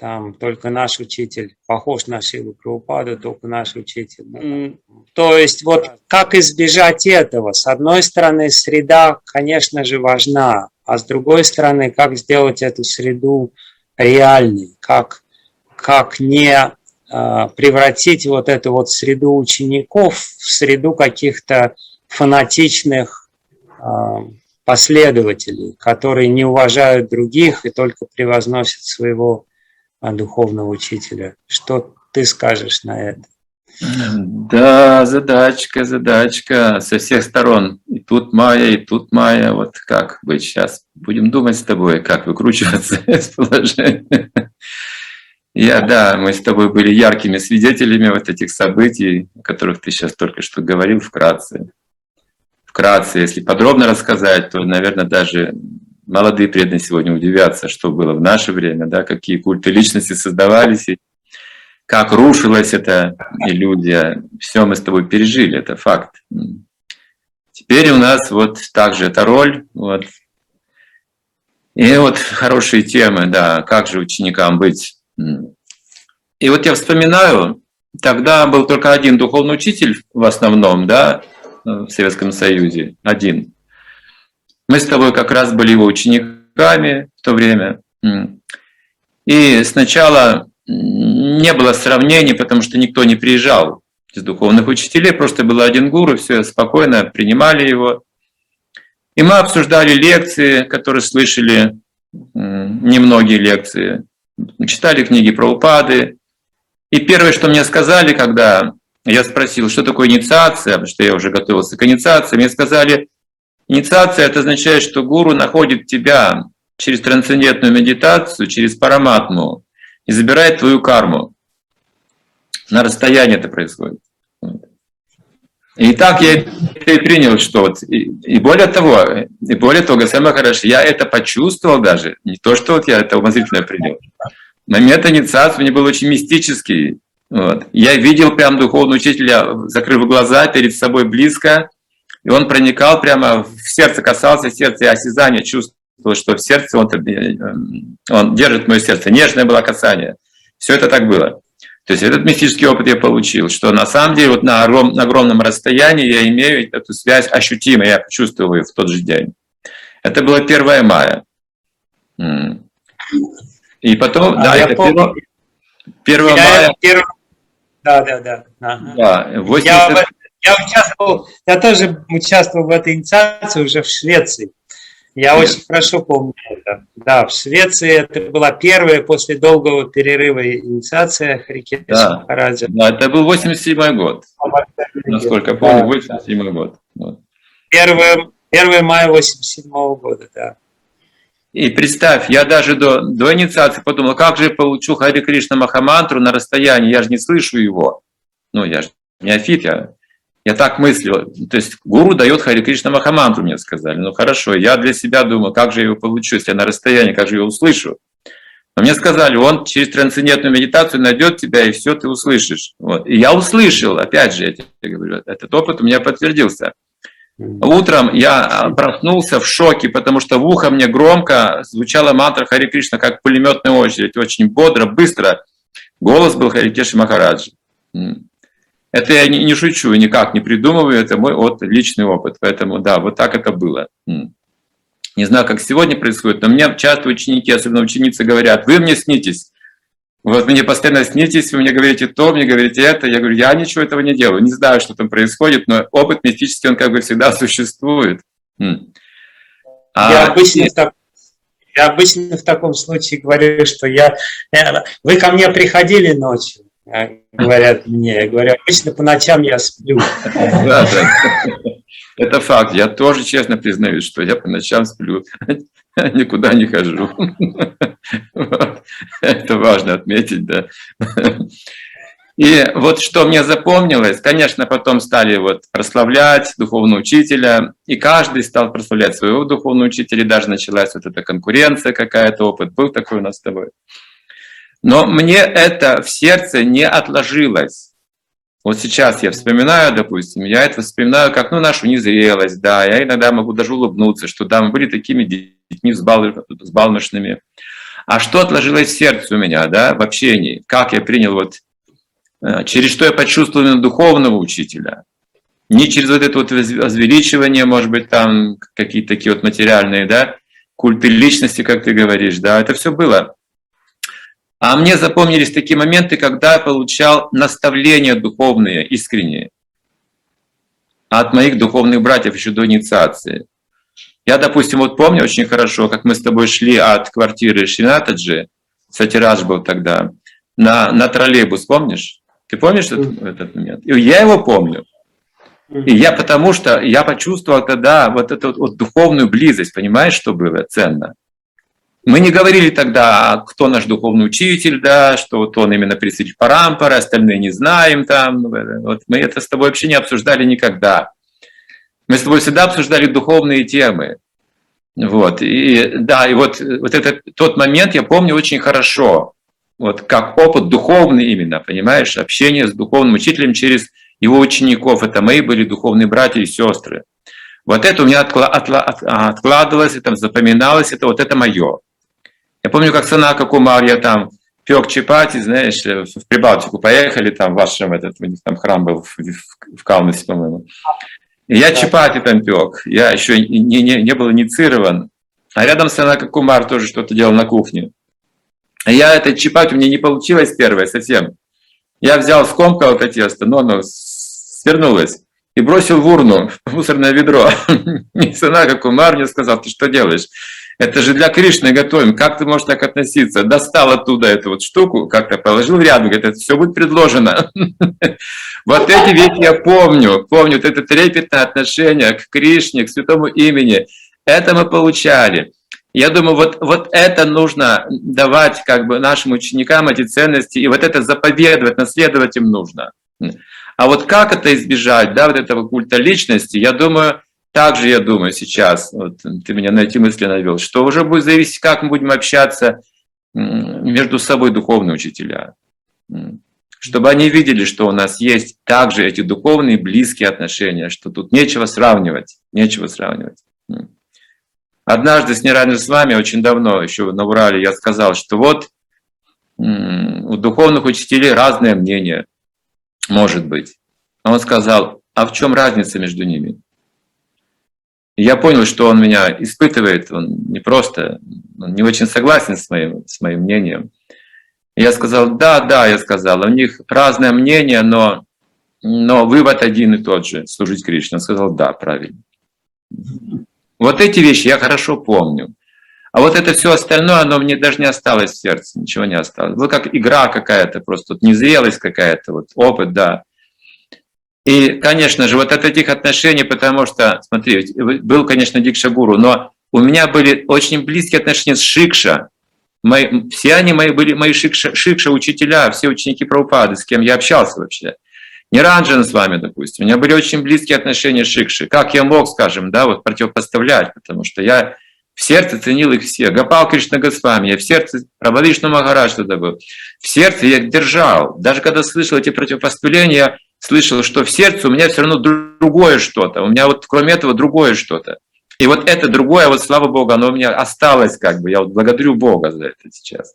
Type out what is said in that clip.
там только наш учитель похож на Шилу Прабхупаду, только наш учитель. М, То есть вот как избежать этого? С одной стороны, среда, конечно же, важна, а с другой стороны, как сделать эту среду реальной, как, как не э, превратить вот эту вот среду учеников в среду каких-то фанатичных э, последователей, которые не уважают других и только превозносят своего духовного учителя. Что ты скажешь на это? Да, задачка, задачка со всех сторон. И тут Майя, и тут Майя. Вот как быть сейчас? Будем думать с тобой, как выкручиваться из положения. Я, да, мы с тобой были яркими свидетелями вот этих событий, о которых ты сейчас только что говорил вкратце. Вкратце, если подробно рассказать, то, наверное, даже молодые преданные сегодня удивятся, что было в наше время, да, какие культы личности создавались, и как рушилась эта иллюзия. Все мы с тобой пережили, это факт. Теперь у нас вот также эта роль. Вот. И вот хорошие темы, да, как же ученикам быть. И вот я вспоминаю, тогда был только один духовный учитель в основном, да, в Советском Союзе, один. Мы с тобой как раз были его учениками в то время. И сначала не было сравнений, потому что никто не приезжал из духовных учителей, просто был один гуру, все спокойно принимали его. И мы обсуждали лекции, которые слышали, немногие лекции, читали книги про упады. И первое, что мне сказали, когда я спросил, что такое инициация, потому что я уже готовился к инициации, мне сказали, инициация это означает, что гуру находит тебя через трансцендентную медитацию, через параматму и забирает твою карму. На расстоянии это происходит. И так я это и принял, что вот, и, и более того, и более того, Гасай Махараш, я это почувствовал даже, не то, что вот я это умозрительно принял. Момент инициации мне был очень мистический. Вот. Я видел прям духовного учителя, закрыв глаза перед собой близко, и он проникал прямо в сердце, касался сердца, и осязание чувствовал, что в сердце он, э, он держит мое сердце. Нежное было касание. Все это так было. То есть этот мистический опыт я получил, что на самом деле вот на, огром, на огромном расстоянии я имею эту связь ощутимо, я чувствовал ее в тот же день. Это было 1 мая. И потом, А да, я это помню. 1, 1 Я мая, первый- Да, да, да. Ага. да, 80, Я, в- я участвовал, я тоже участвовал в этой инициации уже в Швеции. Я Нет. очень хорошо помню это. Да, в Швеции это была первая после долгого перерыва инициация Харикеса Да. Махараджа. да, это был 87 год, насколько помню, 87 год. Вот. 1, 1 мая 87 года, да. И представь, я даже до, до инициации подумал, как же я получу Хари Кришна Махамантру на расстоянии, я же не слышу его. Ну, я же неофит, я, я так мыслил. То есть гуру дает Хари Кришна Махамантру, мне сказали. Ну хорошо, я для себя думал, как же я его получу, если я на расстоянии, как же я его услышу. Но мне сказали, он через трансцендентную медитацию найдет тебя, и все ты услышишь. Вот. И я услышал, опять же, я тебе говорю, этот опыт у меня подтвердился. Утром я проснулся в шоке, потому что в ухо мне громко звучала мантра Хари Кришна, как пулеметная очередь, очень бодро, быстро. Голос был Харикеши Махараджи. Это я не, не шучу, никак не придумываю, это мой вот, личный опыт. Поэтому да, вот так это было. Не знаю, как сегодня происходит, но мне часто ученики, особенно ученицы, говорят, вы мне снитесь. Вот мне постоянно снитесь, вы мне говорите то, мне говорите это. Я говорю, я ничего этого не делаю, не знаю, что там происходит, но опыт мистический, он как бы всегда существует. А Я обычно, в так- я обычно в таком случае говорю, что я, я- вы ко мне приходили ночью, говорят мне. Я говорю, обычно по ночам я сплю. Да, да. Это факт. Я тоже честно признаюсь, что я по ночам сплю, никуда не хожу. Это важно отметить, да. И вот что мне запомнилось, конечно, потом стали вот прославлять духовного учителя, и каждый стал прославлять своего духовного учителя, и даже началась вот эта конкуренция какая-то, опыт был такой у нас с тобой. Но мне это в сердце не отложилось. Вот сейчас я вспоминаю, допустим, я это вспоминаю как, ну, нашу незрелость, да, я иногда могу даже улыбнуться, что да, мы были такими детьми взбал- взбалмошными. А что отложилось в сердце у меня, да, в общении? Как я принял вот, э, через что я почувствовал духовного учителя? Не через вот это вот возвеличивание, может быть, там какие-то такие вот материальные, да, культы личности, как ты говоришь, да, это все было. А мне запомнились такие моменты, когда я получал наставления духовные, искренние от моих духовных братьев еще до инициации. Я, допустим, вот помню очень хорошо, как мы с тобой шли от квартиры Шинатаджи, Сатираж был тогда, на, на троллейбус, помнишь? Ты помнишь этот, этот момент? И я его помню. И я потому что я почувствовал тогда вот эту вот духовную близость, понимаешь, что было ценно. Мы не говорили тогда, кто наш духовный учитель, да, что вот он именно представитель Парампара, остальные не знаем там. Вот мы это с тобой вообще не обсуждали никогда. Мы с тобой всегда обсуждали духовные темы. Вот, и да, и вот, вот этот тот момент я помню очень хорошо. Вот как опыт духовный именно, понимаешь, общение с духовным учителем через его учеников. Это мои были духовные братья и сестры. Вот это у меня откладывалось, это запоминалось, это вот это мое. Я помню, как Санака Кумар, я там пек чапати, знаешь, в Прибалтику поехали, там в вашем, этот, у них там храм был в, в, в Каунасе, по-моему. И я чапати там пек, я еще не, не, не был инициирован. А рядом с Санака Кумар тоже что-то делал на кухне. А я этот чапати, у меня не получилось первое совсем. Я взял, скомкал это тесто, но оно свернулось и бросил в урну, в мусорное ведро. И Санака Кумар мне сказал, ты что делаешь? Это же для Кришны готовим. Как ты можешь так относиться? Достал оттуда эту вот штуку, как-то положил рядом, говорит, это все будет предложено. Вот эти вещи я помню. Помню вот это трепетное отношение к Кришне, к святому имени. Это мы получали. Я думаю, вот, вот это нужно давать как бы нашим ученикам, эти ценности, и вот это заповедовать, наследовать им нужно. А вот как это избежать, да, вот этого культа личности, я думаю, также я думаю сейчас, вот ты меня на эти мысли навел, что уже будет зависеть, как мы будем общаться между собой духовные учителя. Чтобы они видели, что у нас есть также эти духовные близкие отношения, что тут нечего сравнивать, нечего сравнивать. Однажды с Неранже с вами, очень давно, еще на Урале, я сказал, что вот у духовных учителей разное мнение, может быть. Он сказал, а в чем разница между ними? Я понял, что он меня испытывает, он не просто, он не очень согласен с моим, с моим мнением. Я сказал, да, да, я сказал, у них разное мнение, но, но вывод один и тот же, служить Кришне. Он сказал, да, правильно. Вот эти вещи я хорошо помню. А вот это все остальное, оно мне даже не осталось в сердце, ничего не осталось. Вот как игра какая-то, просто вот незрелость какая-то, вот опыт, да. И, конечно же, вот от этих отношений, потому что, смотри, был, конечно, Дикшагуру, но у меня были очень близкие отношения с Шикша. Мои, все они мои были мои Шикша, Шикша учителя, все ученики Прабхупады, с кем я общался вообще. Не Ранджан с вами, допустим. У меня были очень близкие отношения с Шикшей. Как я мог, скажем, да, вот противопоставлять, потому что я в сердце ценил их все. Гапал Кришна Госвами, я в сердце, Прабхадишна Махарадж тогда был. В сердце я их держал. Даже когда слышал эти противопоставления, слышал, что в сердце у меня все равно другое что-то. У меня вот кроме этого другое что-то. И вот это другое, вот слава Богу, оно у меня осталось как бы. Я вот благодарю Бога за это сейчас.